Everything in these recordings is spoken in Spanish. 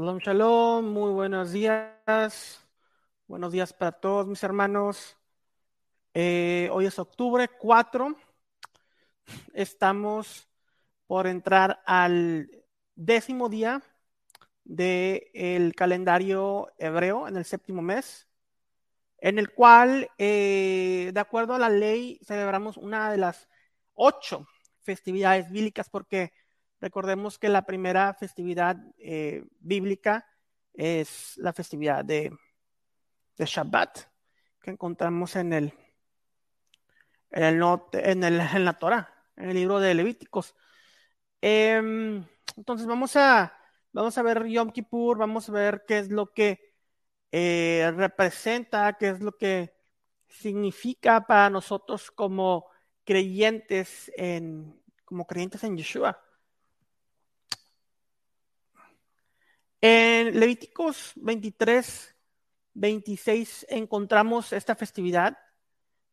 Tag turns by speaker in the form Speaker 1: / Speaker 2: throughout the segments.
Speaker 1: Shalom, muy buenos días. Buenos días para todos mis hermanos. Eh, hoy es octubre 4. Estamos por entrar al décimo día del calendario hebreo en el séptimo mes, en el cual, eh, de acuerdo a la ley, celebramos una de las ocho festividades bíblicas porque recordemos que la primera festividad eh, bíblica es la festividad de, Shabbat que encontramos en el en, el, en, el, en la Torah, en el libro de Levíticos. Eh, entonces vamos a vamos a ver Yom Kippur, vamos a ver qué es lo que eh, representa, qué es lo que significa para nosotros como creyentes en como creyentes en Yeshua. En Levíticos 23, 26 encontramos esta festividad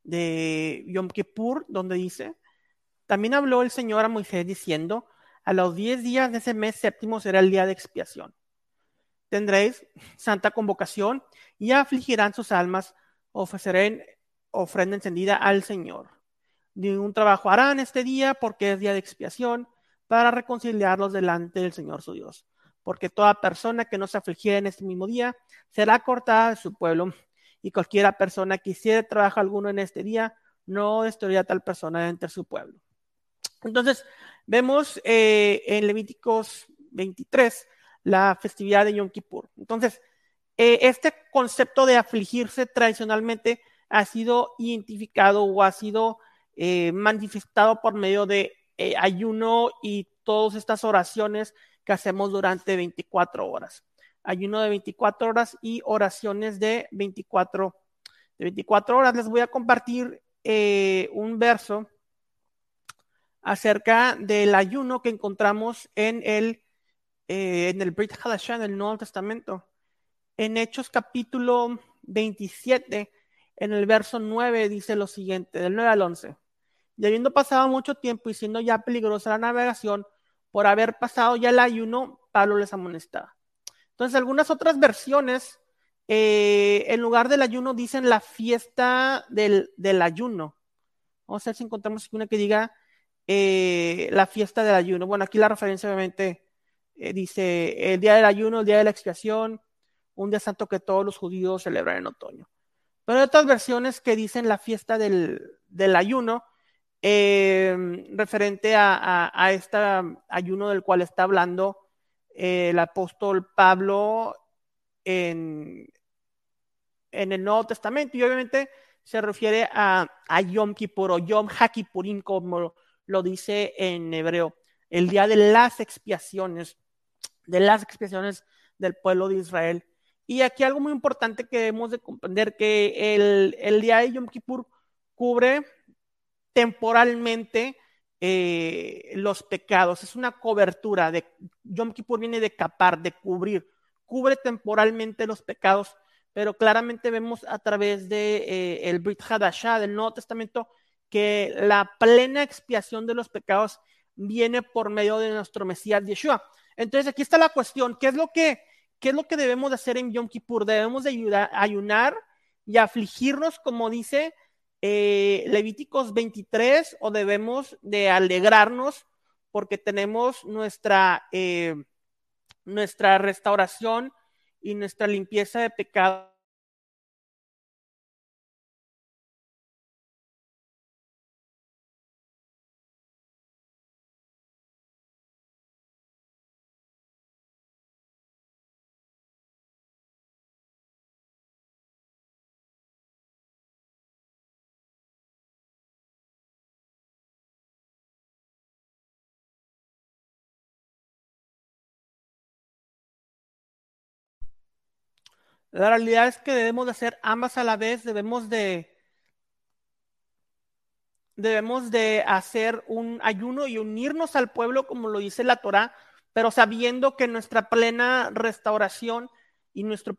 Speaker 1: de Yom Kippur, donde dice, también habló el Señor a Moisés diciendo, a los diez días de ese mes séptimo será el día de expiación. Tendréis santa convocación y afligirán sus almas, ofrecerán ofrenda encendida al Señor. Ningún trabajo harán este día porque es día de expiación para reconciliarlos delante del Señor su Dios. Porque toda persona que no se afligiera en este mismo día será cortada de su pueblo y cualquiera persona que hiciera trabajo alguno en este día no destruirá a tal persona entre su pueblo. Entonces, vemos eh, en Levíticos 23 la festividad de Yom Kippur. Entonces, eh, este concepto de afligirse tradicionalmente ha sido identificado o ha sido eh, manifestado por medio de eh, ayuno y todas estas oraciones que hacemos durante 24 horas. Ayuno de 24 horas y oraciones de 24, de 24 horas. Les voy a compartir eh, un verso acerca del ayuno que encontramos en el, eh, en el Brit Hadashah, en el Nuevo Testamento. En Hechos capítulo 27, en el verso 9, dice lo siguiente, del 9 al 11. Y habiendo pasado mucho tiempo y siendo ya peligrosa la navegación, por haber pasado ya el ayuno, Pablo les amonestaba. Entonces, algunas otras versiones, eh, en lugar del ayuno, dicen la fiesta del, del ayuno. Vamos a ver si encontramos una que diga eh, la fiesta del ayuno. Bueno, aquí la referencia obviamente eh, dice el día del ayuno, el día de la expiación, un día santo que todos los judíos celebran en otoño. Pero hay otras versiones que dicen la fiesta del, del ayuno, eh, referente a, a, este ayuno del cual está hablando eh, el apóstol Pablo en, en el Nuevo Testamento. Y obviamente se refiere a, a Yom Kippur o Yom HaKippurim, como lo dice en hebreo, el día de las expiaciones, de las expiaciones del pueblo de Israel. Y aquí algo muy importante que debemos de comprender, que el, el día de Yom Kippur cubre temporalmente eh, los pecados, es una cobertura, de Yom Kippur viene de capar, de cubrir, cubre temporalmente los pecados, pero claramente vemos a través de eh, el Brit Hadashah del Nuevo Testamento que la plena expiación de los pecados viene por medio de nuestro Mesías Yeshua. Entonces aquí está la cuestión, ¿qué es lo que, qué es lo que debemos de hacer en Yom Kippur? Debemos de ayudar, ayunar y afligirnos, como dice eh, Levíticos 23, o debemos de alegrarnos porque tenemos nuestra, eh, nuestra restauración y nuestra limpieza de pecado La realidad es que debemos de hacer ambas a la vez, debemos de debemos de hacer un ayuno y unirnos al pueblo como lo dice la Torá, pero sabiendo que nuestra plena restauración y nuestro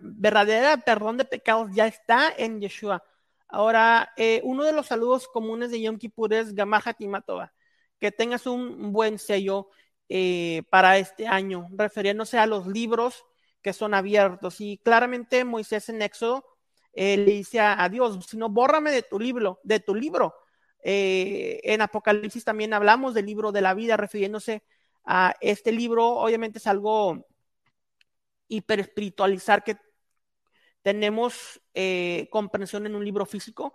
Speaker 1: verdadera perdón de pecados ya está en Yeshua. Ahora, eh, uno de los saludos comunes de Yom Kippur es Gamahat Matova, que tengas un buen sello. eh, para este año, refiriéndose a los libros que son abiertos. Y claramente Moisés en Éxodo eh, le dice a, Dios, si no, bórrame de tu libro, de tu libro. Eh, en Apocalipsis también hablamos del libro de la vida, refiriéndose a este libro. Obviamente es algo hiperespiritualizar que tenemos eh, comprensión en un libro físico,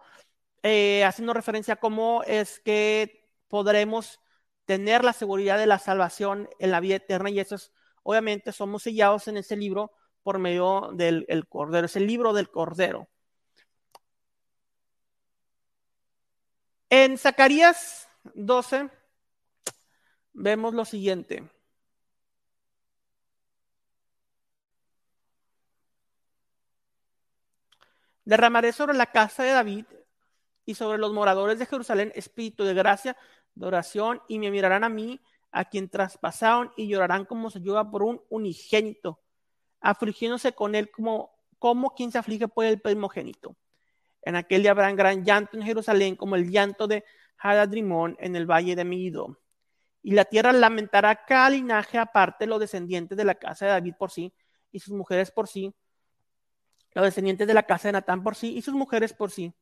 Speaker 1: haciendo referencia a cómo es que podremos tener la seguridad de la salvación en la vida eterna y eso es, obviamente, somos sellados en ese libro por medio del Cordero. Es el libro del Cordero. En Zacarías 12 vemos lo siguiente. Derramaré sobre la casa de David y sobre los moradores de Jerusalén espíritu de gracia, de oración, y me mirarán a mí, a quien traspasaron, y llorarán como se llora por un unigénito afligiéndose con él como, como quien se aflige por el primogénito. En aquel día habrá gran llanto en Jerusalén, como el llanto de Hadadrimón en el valle de Mido. Y la tierra lamentará cada linaje aparte, los descendientes de la casa de David por sí, y sus mujeres por sí, los descendientes de la casa de Natán por sí, y sus mujeres por sí,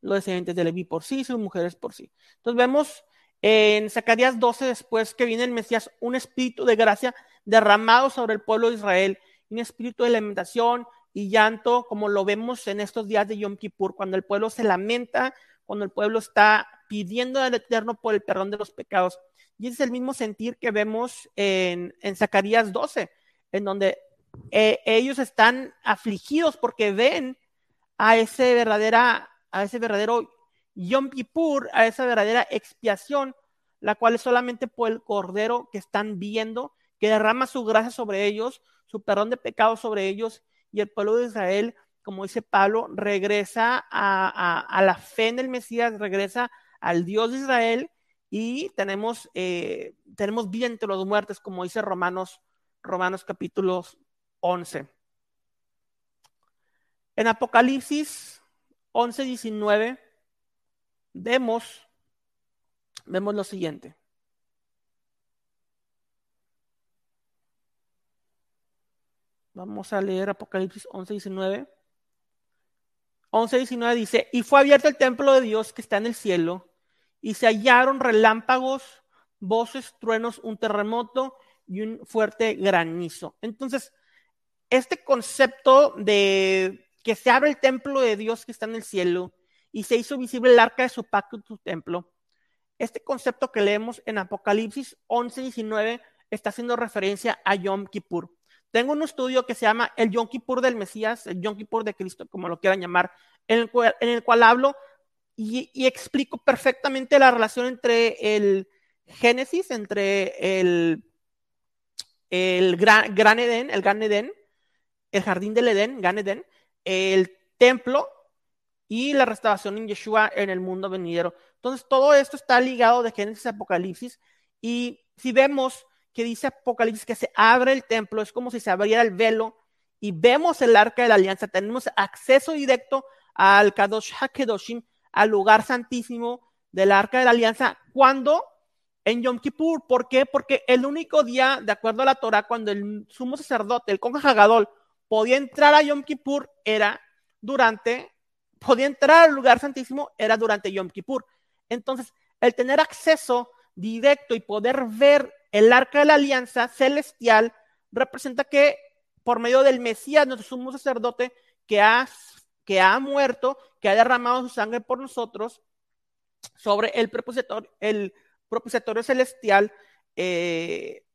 Speaker 1: los descendientes de Leví por sí, y sus mujeres por sí. Entonces vemos en Zacarías 12, después que viene el Mesías, un espíritu de gracia derramado sobre el pueblo de Israel un espíritu de lamentación y llanto, como lo vemos en estos días de Yom Kippur, cuando el pueblo se lamenta, cuando el pueblo está pidiendo al Eterno por el perdón de los pecados. Y ese es el mismo sentir que vemos en, en Zacarías 12, en donde eh, ellos están afligidos porque ven a ese verdadera, a ese verdadero Yom Kippur, a esa verdadera expiación, la cual es solamente por el Cordero que están viendo, que derrama su gracia sobre ellos, su perdón de pecados sobre ellos y el pueblo de Israel, como dice Pablo, regresa a, la fe en el Mesías, regresa al Dios de Israel y tenemos, eh, tenemos vida entre los muertos, como dice Romanos, Romanos capítulo 11. En Apocalipsis 11, 19 vemos, vemos lo siguiente. Vamos a leer Apocalipsis 11, 19. 11, 19 dice, y fue abierto el templo de Dios que está en el cielo, y se hallaron relámpagos, voces, truenos, un terremoto y un fuerte granizo. Entonces, este concepto de que se abre el templo de Dios que está en el cielo y se hizo visible el arca de su pacto en su templo, este concepto que leemos en Apocalipsis 11, 19 está haciendo referencia a Yom Kippur. Tengo un estudio que se llama El Yom Kippur del Mesías, el Yom Kippur de Cristo, como lo quieran llamar, en el cual, hablo y, explico perfectamente la relación entre el Génesis, entre el, el gran, gran, Edén, el Gran Edén, el jardín del Edén, Gan Edén, el templo y la restauración en Yeshua en el mundo venidero. Entonces, todo esto está ligado de Génesis a Apocalipsis y si vemos que dice Apocalipsis que se abre el templo, es como si se abriera el velo y vemos el arca de la alianza, tenemos acceso directo al Kadosh HaKedoshim, al lugar santísimo del arca de la alianza, cuando en Yom Kippur, ¿por qué? Porque el único día, de acuerdo a la Torah, cuando el sumo sacerdote, el Kohen Hagadol, podía entrar a Yom Kippur, era durante, podía entrar al lugar santísimo, era durante Yom Kippur. Entonces, el tener acceso directo y poder ver el arca de la alianza celestial representa que por medio del Mesías, nuestro sumo sacerdote, que ha, que ha muerto, que ha derramado su sangre por nosotros, sobre el propiciatorio, el propiciatorio celestial, eh,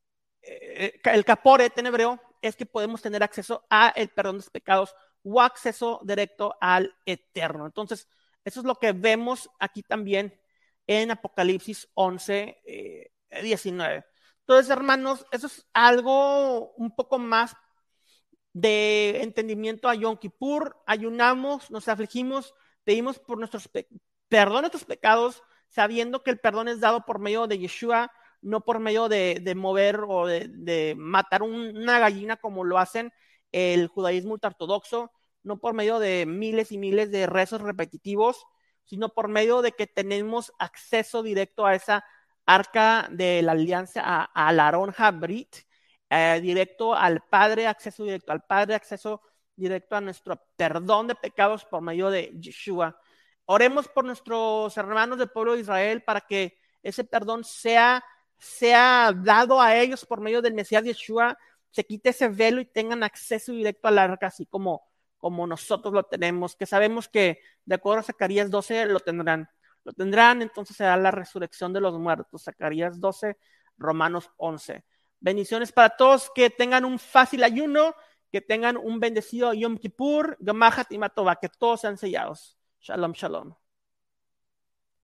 Speaker 1: eh, el caporet en hebreo, es que podemos tener acceso a el perdón de los pecados o acceso directo al eterno. Entonces, eso es lo que vemos aquí también en Apocalipsis 11, 19. Eh, entonces, hermanos, eso es algo un poco más de entendimiento a Yom Kippur. Ayunamos, nos afligimos, pedimos por nuestros perdón nuestros pecados, sabiendo que el perdón es dado por medio de Yeshua, no por medio de, mover o de, matar una gallina como lo hacen el judaísmo ortodoxo, no por medio de miles y miles de rezos repetitivos, sino por medio de que tenemos acceso directo a esa arca de la alianza, al Aarón Habrit, eh, directo al Padre, acceso directo al Padre, acceso directo a nuestro perdón de pecados por medio de Yeshua. Oremos por nuestros hermanos del pueblo de Israel para que ese perdón sea, sea dado a ellos por medio del Mesías Yeshua, se quite ese velo y tengan acceso directo al arca, así como, como nosotros lo tenemos, que sabemos que de acuerdo a Zacarías 12 lo tendrán. Lo tendrán, entonces será la resurrección de los muertos. Zacarías 12, Romanos 11. Bendiciones para todos, que tengan un fácil ayuno, que tengan un bendecido Yom Kippur, Gemahat y Matoba, que todos sean sellados. Shalom, shalom.